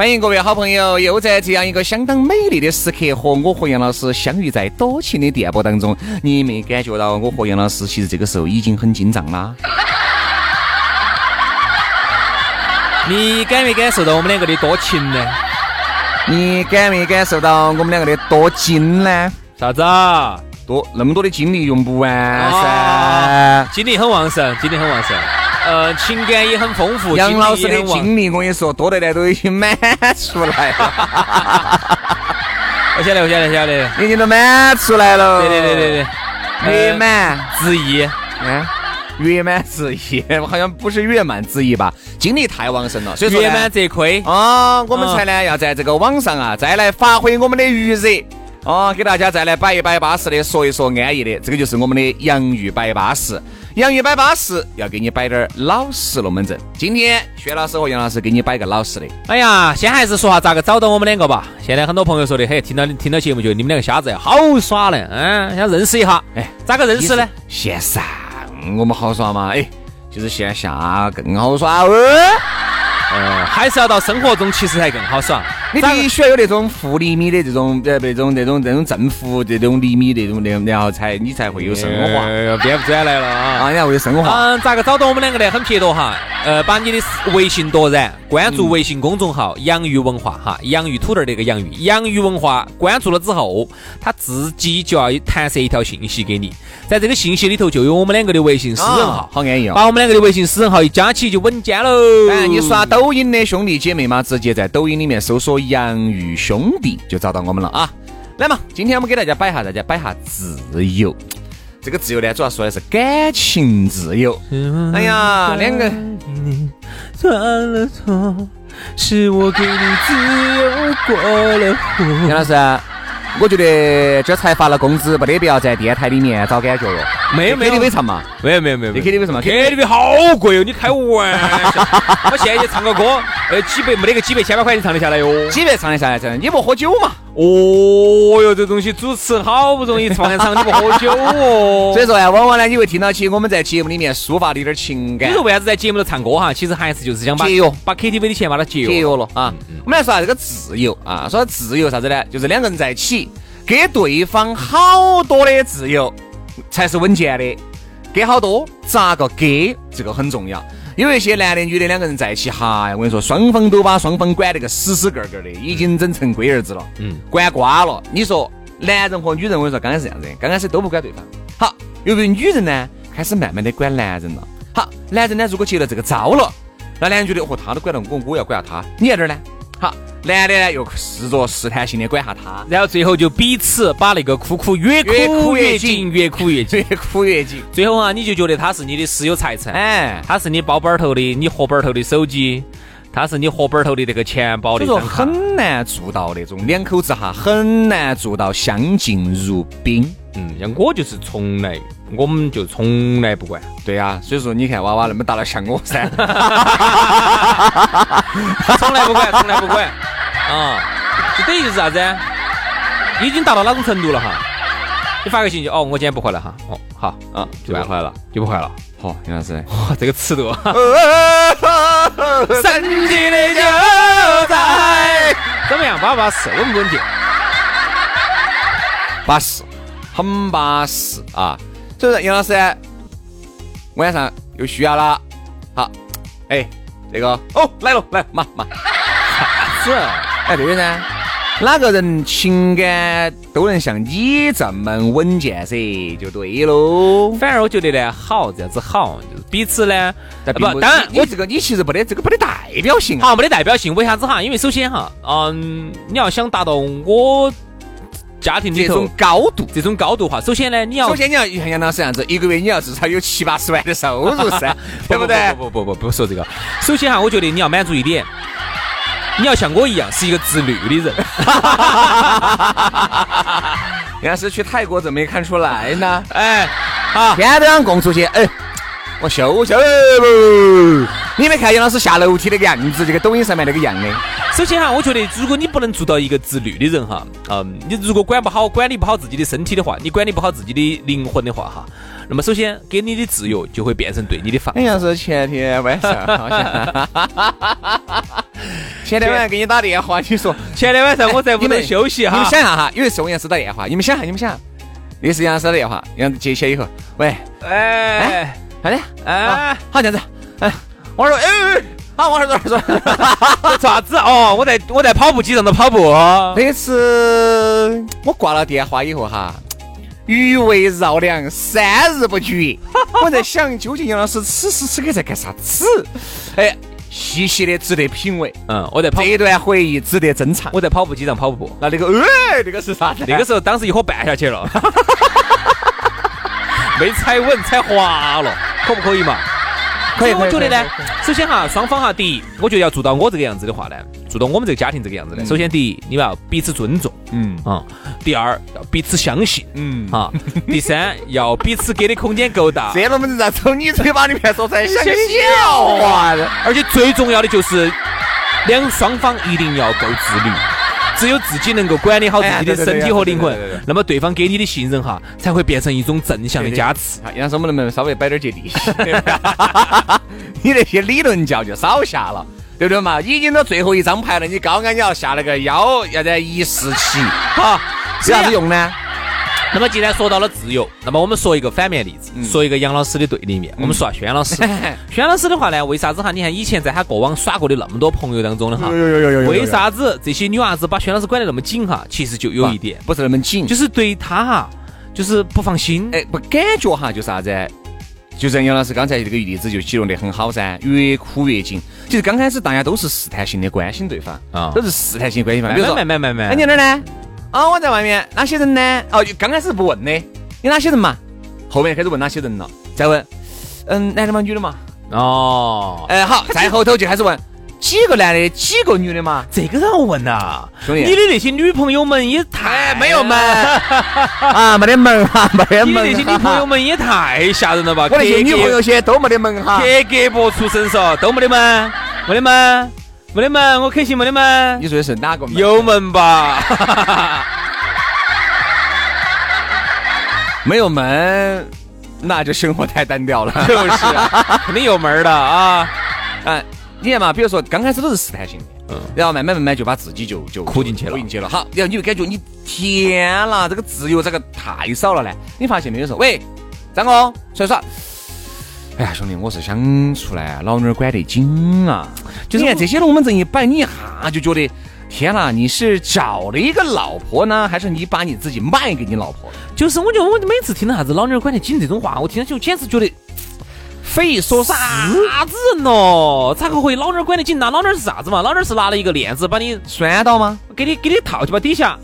欢迎各位好朋友，又在这样一个相当美丽的时刻，和我和杨老师相遇在多情的电波当中。你没感觉到我和杨老师其实这个时候已经很紧张啦？你感没感受到我们两个的多情呢？你感没感受到我们两个的多精呢？啥子啊？多那么多的精力用不完噻哦，精力很旺盛，精力很旺盛。呃，情感也很丰富。杨老师的精力也很旺精力，我跟你说，多得来都已经满出来了，我晓得，我晓得，晓得。已经都满出来了。对对对对对，月满。之意。嗯，月满之意，好像不是月满之意吧？精力太旺盛了，所以说呢圆满则亏。啊，我们才呢要在这个网上啊，再来发挥我们的余热。哦，给大家再来摆一摆巴适的，说一说安逸的，这个就是我们的洋芋摆巴适。洋芋摆巴适，要给你摆点儿老实龙门阵。今天薛老师和杨老师给你摆个老实的。哎呀，先还是说下咋个找到我们两个吧。现在很多朋友说的，嘿，听到听到节目觉得你们两个瞎子好耍呢，嗯，想认识一下。哎，咋个认识呢？线上我们好耍吗？哎，就是线下更好耍哦。呃，还是要到生活中，其实才更好耍。你必须要有那种负厘米的这种呃那种那种那种正负这种厘米那种那然后才你才会有升华。呃编不转来了啊！啊，你才会有升华。嗯，咋个找到我们两个呢？很撇脱哈，呃，把你的微信夺然，关注微信公众号“洋芋文化”哈，洋芋土豆儿那个洋芋，洋芋文化关注了之后，他自己就要弹射一条信息给你，在这个信息里头就有我们两个的微信私人号啊，好安逸哦。把我们两个的微信私人号一加起就稳健喽。哎，你刷抖音的兄弟姐妹嘛，直接在抖音里面搜索“洋芋兄弟”就找到我们了啊。来嘛，今天我们给大家摆一下，大家摆下自由。这个自由呢，主要说的是感情自由。哎呀，两个错了错，是我给你自由过了火。杨老师，我觉得这才发了工资，没得必要在电台里面找感觉哟。没有没有 KTV 唱嘛？没有没有没有你 KTV 什么 KTV 好贵哦！你开玩笑？我现在去唱个歌，呃，几百没得个几百千把块钱唱得下来哟。几百唱得下来，真的。你不喝酒嘛？哦哟，这东西主持人好不容易放一场，你不喝酒哦。所以说呢，往往呢，你会听到起我们在节目里面抒发的一点情感你。说为啥子在节目头唱歌哈？其实还是就是想把节约把 KTV 的钱把它节约了啊。我们来说下这个自由啊，说自由啥子呢？就是两个人在一起，给对方好多的自由才是稳健的。给好多，咋个给？这个很重要。有一些男的、女的两个人在一起，哈呀，我跟你说，双方都把双方管得个死死个个的，已经整成龟儿子了，嗯，管瓜了。你说男人和女人，我跟你说，刚开始这样子，刚开始都不管对方。好，由于女人呢，开始慢慢的管男人了。好，男人呢，如果接了这个招了，那男人觉得，哦，他都管了我，我要管下他，你在这儿呢？好，男的呢又试着试探性的管下他，然后最后就彼此把那个苦苦越越苦苦越紧越哭，越苦越紧。越哭越紧。最后啊，你就觉得他是你的私有财产，哎，他是你包包头的，你荷包头的手机，他是你荷包头的那个钱包所以说的。很难做到那种两口子哈，很难做到相敬如宾。嗯，像我就是从来，我们就从来不管。对呀、所以说你看娃娃那么大了像我噻，从来不管，从来不管啊！就等于就是啥子？已经达到哪种程度了哈？你发个信息，哦，我今天不回来哈，哦，好，啊，就不回来了，就不回来了。好，杨老师，哇，这个尺度，神奇的就在怎么样？巴不巴适？稳不稳健？巴适，很巴适啊！所以说杨老师晚上有需要了，好，哎，这个哦来了来嘛嘛，是，哎对的噻，哪个人情感都能像你这么稳健噻，就对喽。反而我觉得呢，好这样子好，就是彼此呢，但不，当然我这个你其实没得这个没得代表性啊。好没得代表性，为啥子哈？因为首先哈，嗯，你要想达到我家庭这种高度。这种高度哈，首先呢，你要首先你要像杨老师这样子，一个月你要至少有七八十万的收入噻，对不对？不不不不不说这个。首先哈，我觉得你要满足一点，你要像我一样是一个自律的人。杨老师去泰国怎么没看出来呢？哎，好，天天都想供出去，哎，我秀秀。你没看杨老师下楼梯那个样子，就跟抖音上面那个样的。首先哈，我觉得如果你不能做到一个自律的人哈，嗯，你如果管不好、管理不好自己的身体的话，你管理不好自己的灵魂的话哈，那么首先给你的自由就会变成对你的放好。像是前天晚上，好像。前天晚上给你打电话，你说前天晚上我在屋头休息哈，你们想一下哈，因为是杨师打电话，你们想下，你们想，那是杨师的电话，杨接起来以后，喂，哎，好的，哎，好这样子，哎，我说，哎，好，我说，我说，做啥子？哦，我在我在跑步机上头跑步。那次我挂了电话以后哈，余味绕梁，三日不绝。我在想，究竟杨老师此时此刻在干啥子？哎，细细的值得品味。嗯，我在跑这，一段回忆值得珍藏。我在跑步机上跑步。那那个，哎，那个是啥子？那个时候当时一伙绊下去了，没踩稳，踩滑了，可不可以嘛？可以我觉得呢首先哈，双方哈，第一，我觉得要做到我这个样子的话呢，做到我们这个家庭这个样子呢，首先第一，你们要彼此尊重，嗯。啊，第二要彼此相信，嗯，啊，第三要彼此给的空间够大，这龙门阵在从你嘴巴里面说出来，像个笑话的。而且最重要的就是两双方一定要够自律。只有自己能够管理好自己的身体和灵魂那么对方给你的信任哈，才会变成一种正向的加持。好，杨师，我们能不能稍微摆点接地气？你那些理论教就少下了，对不对嘛？已经到最后一张牌了，你高安你要下那个幺，要在一四七，好，有啥子用呢？那么既然说到了自由，那么我们说一个反面例子，嗯说一个杨老师的对立面。我们说下轩老师，轩老师的话呢，为啥子哈？你看以前在他过往耍过的那么多朋友当中的哈，为啥子这些女娃子把轩老师管得那么紧哈？其实就有一点，不是那么紧，就是对他哈，就是不放心。哎，不感觉哈，就啥子？就像杨老师刚才这个例子就形容得很好噻，越哭越紧。其实刚开始大家都是试探性的关心对方，啊都是试探性关心对方。比如说，慢慢慢慢哎，你在哪儿呢？啊，我在外面。哪些人呢？哦，刚开始不问的，有哪些人嘛？后面开始问哪些人了，再问，嗯，男的嘛，女的嘛？哦，哎，好，再后头就开始问几个男的，几个女的嘛？这个让我问呐，兄弟你的那些女朋友们也太哎，没有门 啊，没得门哈，没得你的门。那些女朋友，们也太吓人了吧！我那些女朋友些都没得门哈。格格不出身嗦，都没得门，没得门，没得门，我肯信没得门你，说的是哪个门？有门吧？没有门？那就生活太单调了。就是啊，肯定有门儿的啊！嗯，你看嘛，比如说刚开始都是试探性的，嗯然后慢慢慢慢就把自己就就哭进去了哭进去了。好，然后你就感觉你天啦，这个自由这个太少了呢。你发现没有？说，喂，张哥出来耍。哎呀，兄弟，我是想出来，老娘管得紧啊！就是你看这些龙门阵一摆，你一下就觉得，天啦，你是找了一个老婆呢，还是你把你自己卖给你老婆？就是我觉得我每次听到啥子老娘管得紧这种话，我听上去我简直觉得匪说。啥子人咯？咋个会老娘管得紧？那老娘是啥子嘛？老娘是拿了一个链子把你拴到吗？给你给你套起，把底下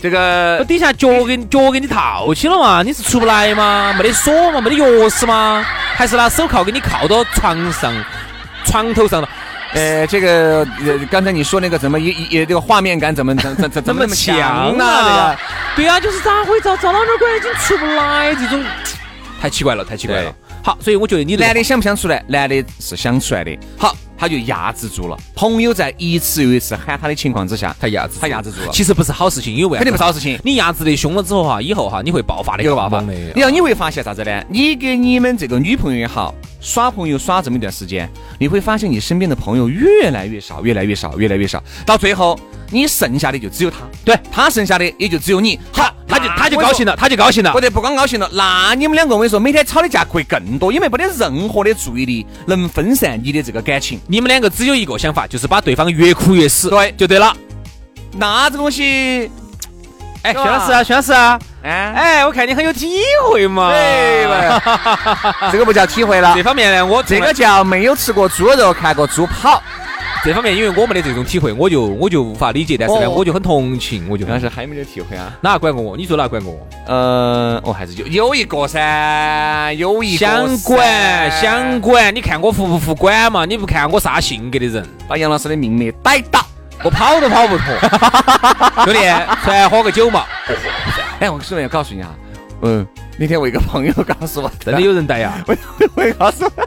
这个我底下脚给你脚给你套起了嘛？你是出不来吗？没得锁嘛？没得钥匙吗？还是拿手铐给你铐到床上床头上了？呃，这个呃，刚才你说那个怎么也也这个画面感怎么怎怎怎怎么那么强呢？啊？对啊，就是咋会找找老娘管已经出不来这种，太奇怪了，太奇怪了对。好，所以我觉得你男的想不想出来？男的是想出来的。好，他就压制住了。朋友在一次又一次喊他的情况之下，他压制他压制住了，其实不是好事情，因为为肯定不是好事情。你压制的凶了之后哈，以后哈你会爆发的有个办法更猛的。然后你会发现啥子呢？你跟你们这个女朋友也好，耍朋友耍这么一段时间，你会发现你身边的朋友越来越少，越来越少，越来越少，到最后你剩下的就只有他，对他剩下的也就只有你。好，他就他就高兴了，他就高兴了不。得不光高兴了，那你们两个我跟你说，每天吵的架会更多，因为没得任何的注意力能分散你的这个感情。你们两个只有一个想法，就是把对方越哭越死，对就对了。那这东西，哎，是吧薛老师啊，薛老师啊，哎哎，我看你很有体会嘛。这个不叫体会了这，方面呢，我这个叫没有吃过猪肉，看过猪跑。这方面，因为我没得这种体会，我就我就无法理解，但是呢，哦我就很同情，我就但是还没得体会啊。哪管过我？你说哪管过我？呃，我，还是有有一个噻，有一个想管想管，你看我服不服管嘛？你不看我啥性格的人，把杨老师的命脉逮到。我跑都跑不脱。兄弟，出来喝个酒嘛？哎，我顺便告诉你啊，嗯，那天我一个朋友告诉我，真的有人带 呀？我我也告诉我，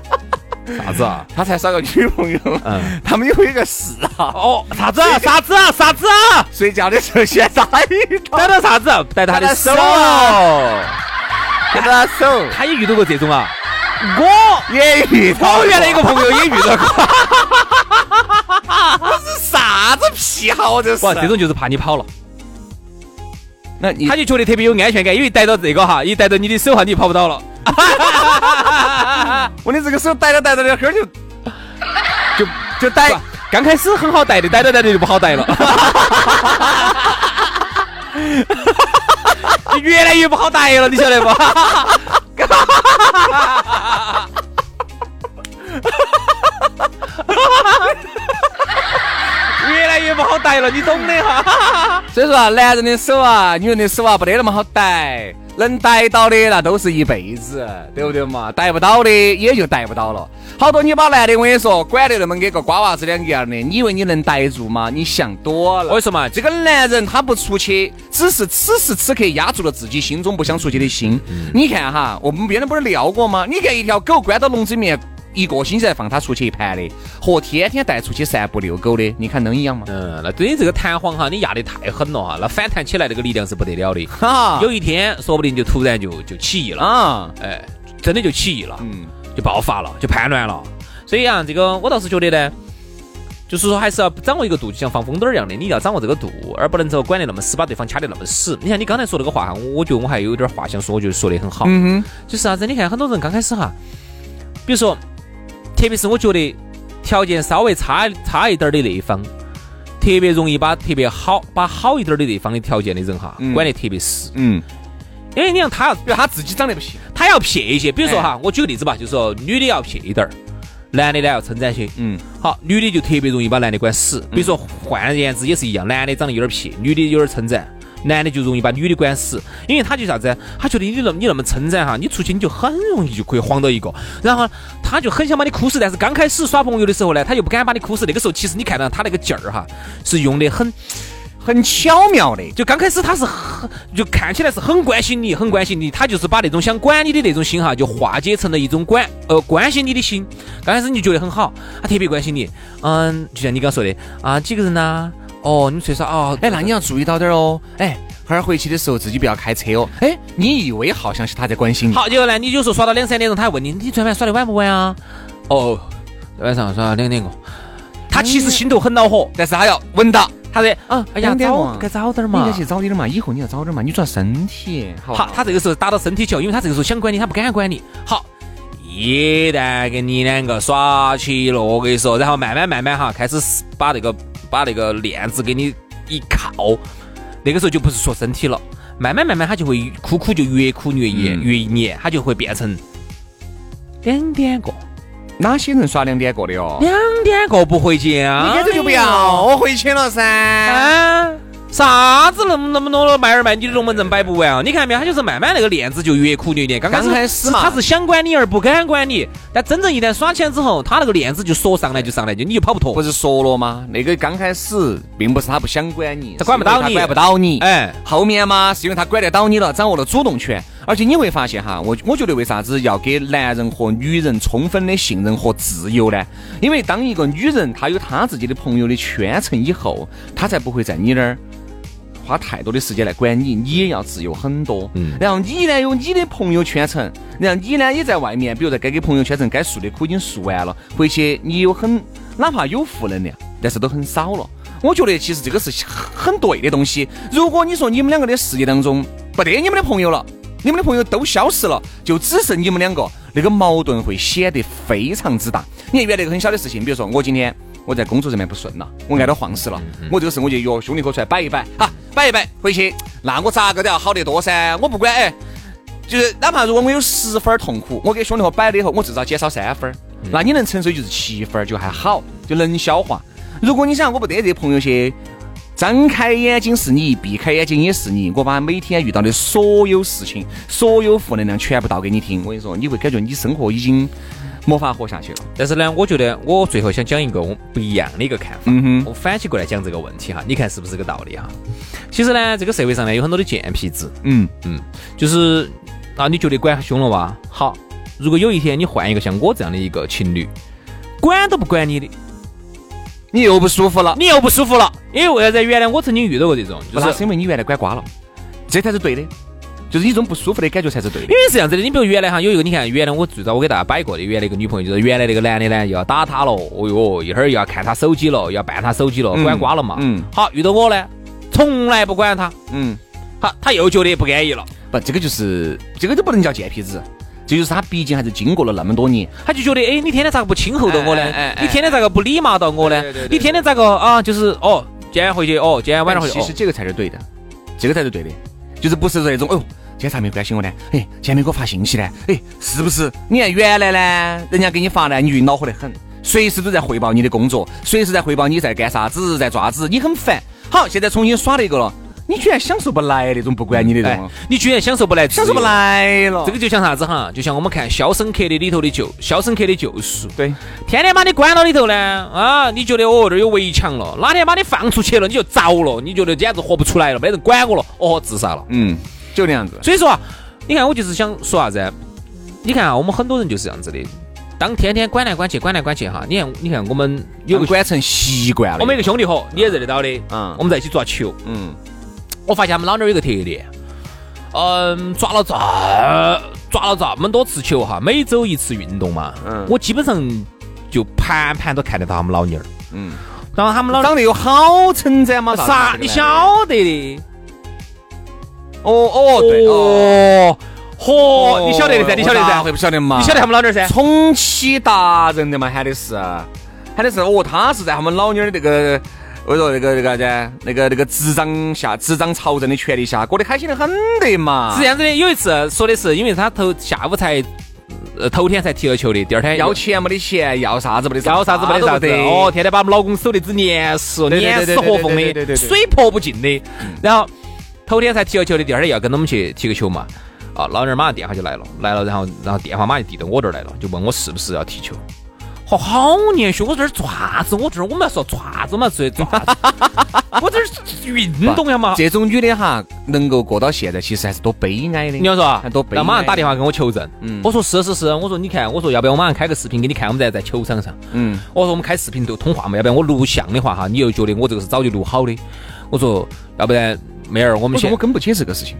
啥子啊？他才耍个女朋友，嗯他们有一个嗜好，哦，啥子啊？啥子啊？啥子啊？睡觉的时候先打一套，逮到啥子？逮到他的手。跟他手，他也遇到过这种啊？我也遇到我原来一个朋友也遇到过。这是啥子癖好这是？哇，这种就是怕你跑了，那你他就觉得特别有安全感，因为逮到这个哈，一逮到你的手哈，你就跑不到了。我的这个手逮着逮着两会儿就就就逮，刚开始很好逮的，逮着逮着就不好逮了。就 越来越不好逮了，你晓得不？越来越不好逮了，你懂的哈。所以说啊，男人的手啊，女人的手啊，不得那么好逮，能逮到的那都是一辈子，对不对嘛？逮不到的也就逮不到了。好多你把男的，我跟你说，管得那么跟个瓜娃子两个样的，你以为你能逮住吗？你想多了。我跟你说嘛，这个男人他不出去，只是此时此刻压住了自己心中不想出去的心。你看哈，我们别人不是聊过吗？你看一条狗关到笼子里面。一个星期才放它出去一盘的，和天天带出去散步遛狗的，你看能一样吗？嗯，那对你这个弹簧哈，你压得太狠了哈，那反弹起来那个力量是不得了的。哈，有一天说不定就突然就就起义了，啊，哎，真的就起义了。嗯，就爆发了，就叛乱了。所以啊，这个我倒是觉得呢，就是说还是要掌握一个度，就像放风筝一样的，你要掌握这个度，而不能说管得那么死，把对方掐得那么死。你看你刚才说那个话哈，我觉得我还有点话想说，我觉得说得很好。嗯哼，就是啥子？你看很多人刚开始哈，比如说，特别是我觉得条件稍微差差一点儿的那一方，特别容易把特别好把好一点儿的那方的条件的人哈，嗯管得特别死。嗯，因为你看他要比如他自己长得不行，他要撇一些，比如说哈，我举个例子吧，就是说女的要撇一点儿，男的呢要称赞些。嗯，好，女的就特别容易把男的管死。比如说换言之也是一样，男的长得有点撇，女的有点称赞。男的就容易把女的管死，因为他就啥子？他觉得你那么你那么称赞哈，你出去你就很容易就可以晃到一个，然后他就很想把你哭死。但是刚开始耍朋友的时候呢，他又不敢把你哭死。那个时候其实你看到他那个劲儿哈，是用的很很巧妙的，就刚开始他是很，就看起来是很关心你，很关心你，他就是把那种想管你的那种心哈，就化解成了一种管呃关心你的心。刚开始你就觉得很好，他特别关心你，嗯，就像你刚说的啊，几个人呐、哦，你们睡啥哦？哎，那你要注意到点儿哦，哎，后儿回去的时候自己不要开车哦，哎，你以为好像是他在关心你，好，结果呢，你有时候耍到两三点钟，他还问你，你昨天晚上耍的晚不晚啊？哦，晚上耍两点过。他其实心头很恼火，但是他要稳到，他说，嗯，哎呀，早该早点你嘛应该。去早点嘛，以后你要早点嘛，你主要身体好好，他这个时候打到身体球，因为他这个时候想管你，他不敢管你。好，一旦跟你两个耍起了，我跟你说，然后慢慢慢慢哈，开始把那个把那个链子给你一靠，那个时候就不是说身体了，慢慢慢慢他就会哭哭就越哭越严、嗯越黏，他就会变成两点过，哪些人耍两点过的哦？两点过不回家，你干脆就不要我回去了噻。啊！啥子那么那么多的卖儿卖女的龙门阵摆不完啊？你看没有？他就是慢慢那个链子就越苦越黏。刚开始刚开始嘛他是想管你而不敢管你，但真正一旦耍起来之后，他那个链子就说上来就上来，就你就跑不脱。不是说了吗？那个刚开始并不是他不想管你，他管不到你管不到你。哎，后面嘛，是因为他管得到你了，掌握了主动权。而且你会发现哈，我我觉得为啥子要给男人和女人充分的信任和自由呢？因为当一个女人她有她自己的朋友的圈层以后，她才不会在你那儿花太多的时间来管你，你也要自由很多。嗯然后你呢有你的朋友圈层，然后你呢也在外面，比如在该给朋友圈层该诉的苦已经诉完了，回去你有很哪怕有负能量，但是都很少了。我觉得其实这个是很很对的东西。如果你说你们两个的世界当中不得你们的朋友了，你们的朋友都消失了，就只剩你们两个，那个矛盾会显得非常之大。你看原来一个很小的事情，比如说我今天我在工作上面不顺了，我挨到晃死了，我这个事我就约兄弟伙出来摆一摆，哈，摆一摆回去，那我咋个都要好得多噻，我不管哎，就是哪怕如果我有十分痛苦，我给兄弟伙摆了以后，我至少减少三分，那你能承受就是七分就还好，就能消化。如果你想我不得这些朋友些。张开眼睛是你，闭开眼睛也是你。我把每天遇到的所有事情、所有负能量全部倒给你听。我跟你说，你会感觉你生活已经没法活下去了。但是呢，我觉得我最后想讲一个我不一样的一个看法。嗯哼，我反起过来讲这个问题哈，你看是不是这个道理哈？其实呢，这个社会上呢有很多的贱皮子。嗯嗯，就是啊，你觉得管凶了吧？好，如果有一天你换一个像我这样的一个情侣，管都不管你的。你又不舒服了，你又不舒服了，因为为啥子？原来我曾经遇到过这种，就是因为你原来管瓜了，这才是对的，就是你这种不舒服的感觉才是对的。因为是这样子的，你比如原来哈有一个，你看原来我最早我给大家摆过的，原来一个女朋友，就是原来那个男的呢又要打她了，哦哟，一会儿又要看她手机了，要办她手机了，管瓜了嘛。嗯。好，遇到我呢，从来不管他。嗯。好，他又觉得不安逸了。不，这个就是这个都不能叫贱皮子。这就是他，毕竟还是经过了那么多年，他就觉得，哎，你天天咋个不亲厚到我呢？你天天咋个不礼貌到我呢？你天天咋个啊？就是哦，今天回去哦，今天晚上回去。其实这个才是对的，这个才是对的，就是不是那种，哦，今天咋没关心我呢？哎，今天没给我发信息呢？哎，是不是？你看原来呢，人家给你发呢，你就恼火得很，随时都在汇报你的工作，随时在汇报你在干啥子，在爪子，你很烦。好，现在重新耍了一个了。你居然享受不来那种不管你的那种，你居然享受不来，享受不来了。这个就像啥子哈？就像我们看《肖申克的里头的救，肖申克的救赎》。对，天天把你关到里头呢，啊，你觉得哦这儿有围墙了，哪天把你放出去了，你就着了，你觉得简直活不出来了，没人管我了，哦，自杀了。嗯，就那样子。所以说啊，你看我就是想说啥子？你看啊，我们很多人就是这样子的，当天天管来管去，管来管去哈。你看，你看我们有个管成习惯了。我们一个兄弟伙，你也认得到的，嗯，我们在一起抓球，嗯。我发现他们老儿有个特点，嗯，抓了这抓了这么多次球哈，每周一次运动嘛，嗯，我基本上就盘盘都看得到他们老妞儿，嗯，然后他们老长得有好称赞吗？啥？你晓得的？哦哦对哦，嚯，你晓得的噻？你晓得噻？会不晓得嘛？你晓得他们老妞儿噻？宠妻达人的嘛，喊的是，喊的是哦，他是在他们老妞儿那个。我说那个那个啥子？那个那个执掌下执掌朝政的权利下，过得开心的很的嘛。是这样子的，有一次说的是，因为他头下午才，呃，头天才踢了球的，第二天要钱没得钱，要啥子没得啥，要啥子没得啥子。哦，天天把我们老公守得只严实，严丝合缝的，水泼不进的。然后头天才踢了球的，第二天要跟他们去踢个球嘛。啊，老娘马上电话就来了，来了，然后然后电话马上递到我这儿来了，就问我是不是要踢球。好好年轻，我这儿做啥子？我这儿我们要说做啥子嘛？做做啥子？我这儿运动呀嘛。这种女的哈，能够过到现在，其实还是多悲哀的。你要说，多悲哀。那马上打电话跟我求证。嗯。我说是是是，我说你看，我说要不要我马上开个视频给你看，我们在在球场上。嗯。我说我们开视频都通话嘛，要不然我录像的话哈，你又觉得我这个是早就录好的。我说要不然妹儿，我们先。我根本不解释这个事情。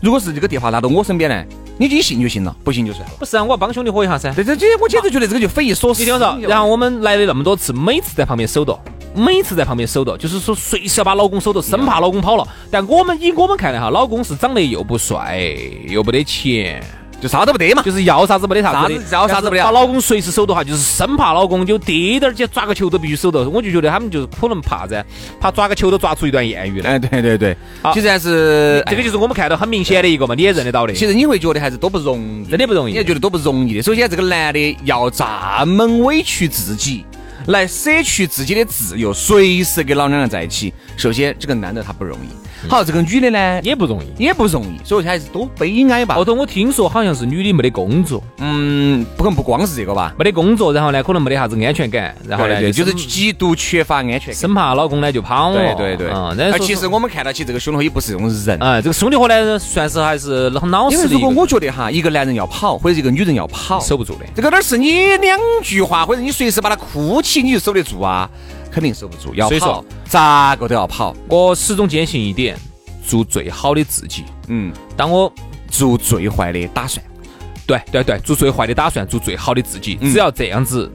如果是这个电话拿到我身边来。你就信就行了，不信就算了。不是啊，我要帮兄弟伙一下噻。对这这，我简直觉得这个就匪夷所思。你听我说，然后我们来了那么多次，每次在旁边守着，每次在旁边守着，就是说随时要把老公守着，生怕老公跑了。但我们以我们看来哈，老公是长得又不帅，又不得钱。就啥都不得嘛，就是要啥子没得啥子，要啥子不得。把老公随时守的话，就是生怕老公就滴点儿，去抓个球都必须守到。我就觉得他们就是可能怕噻，怕抓个球都抓出一段艳遇来。哎，对对对，其实还是这个就是我们看到很明显的一个嘛，你也认得到的。其实你会觉得还是多不容易，真的不容易，你也觉得多不容易的。首先，这个男的要这么委屈自己，来舍去自己的自由，随时跟老娘娘在一起。首先，这个男的他不容易。好，这个女的呢也不容易，也不容易，所以还是多悲哀吧。后头我听说好像是女的没得工作，嗯，不可能不光是这个吧，没得工作，然后呢可能没得啥子安全感，然后呢就是极度缺乏安全感，生怕老公呢就跑了。对对对，啊，其实我们看到起这个兄弟伙也不是这种人，啊，这个兄弟伙呢算是还是很老实的。因为如果我觉得哈，一个男人要跑或者一个女人要跑，守不住的。这个哪是你两句话或者你随时把他哭起你就守得住啊？肯定守不住，要跑咋个都要跑。我始终坚信一点。做最好的自己。嗯，当我做最坏的打算，对对对，做最坏的打算，做最好的自己。只要这样子，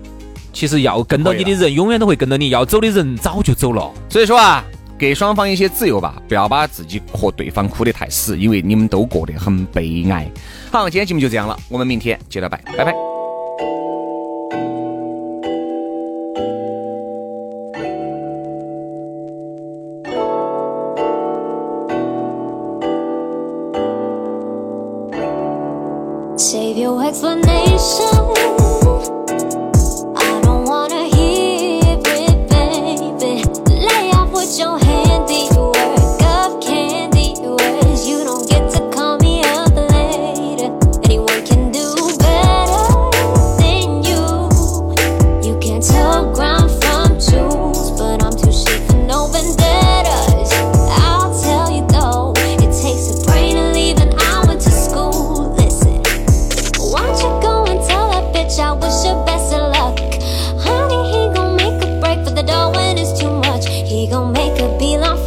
其实要跟到你的人永远都会跟到你，要走的人早就走了。所以说啊，给双方一些自由吧，不要把自己和对方哭得太死，因为你们都过得很悲哀。好，今天节目就这样了，我们明天接着拜，拜拜。belong